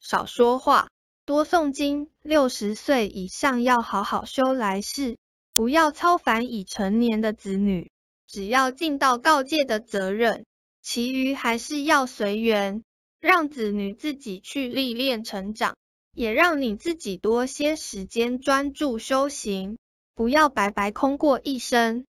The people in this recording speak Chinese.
少说话多诵经六十岁以上要好好修来世不要操烦已成年的子女只要尽到告诫的责任其余还是要随缘让子女自己去历练成长也让你自己多些时间专注修行不要白白空过一生。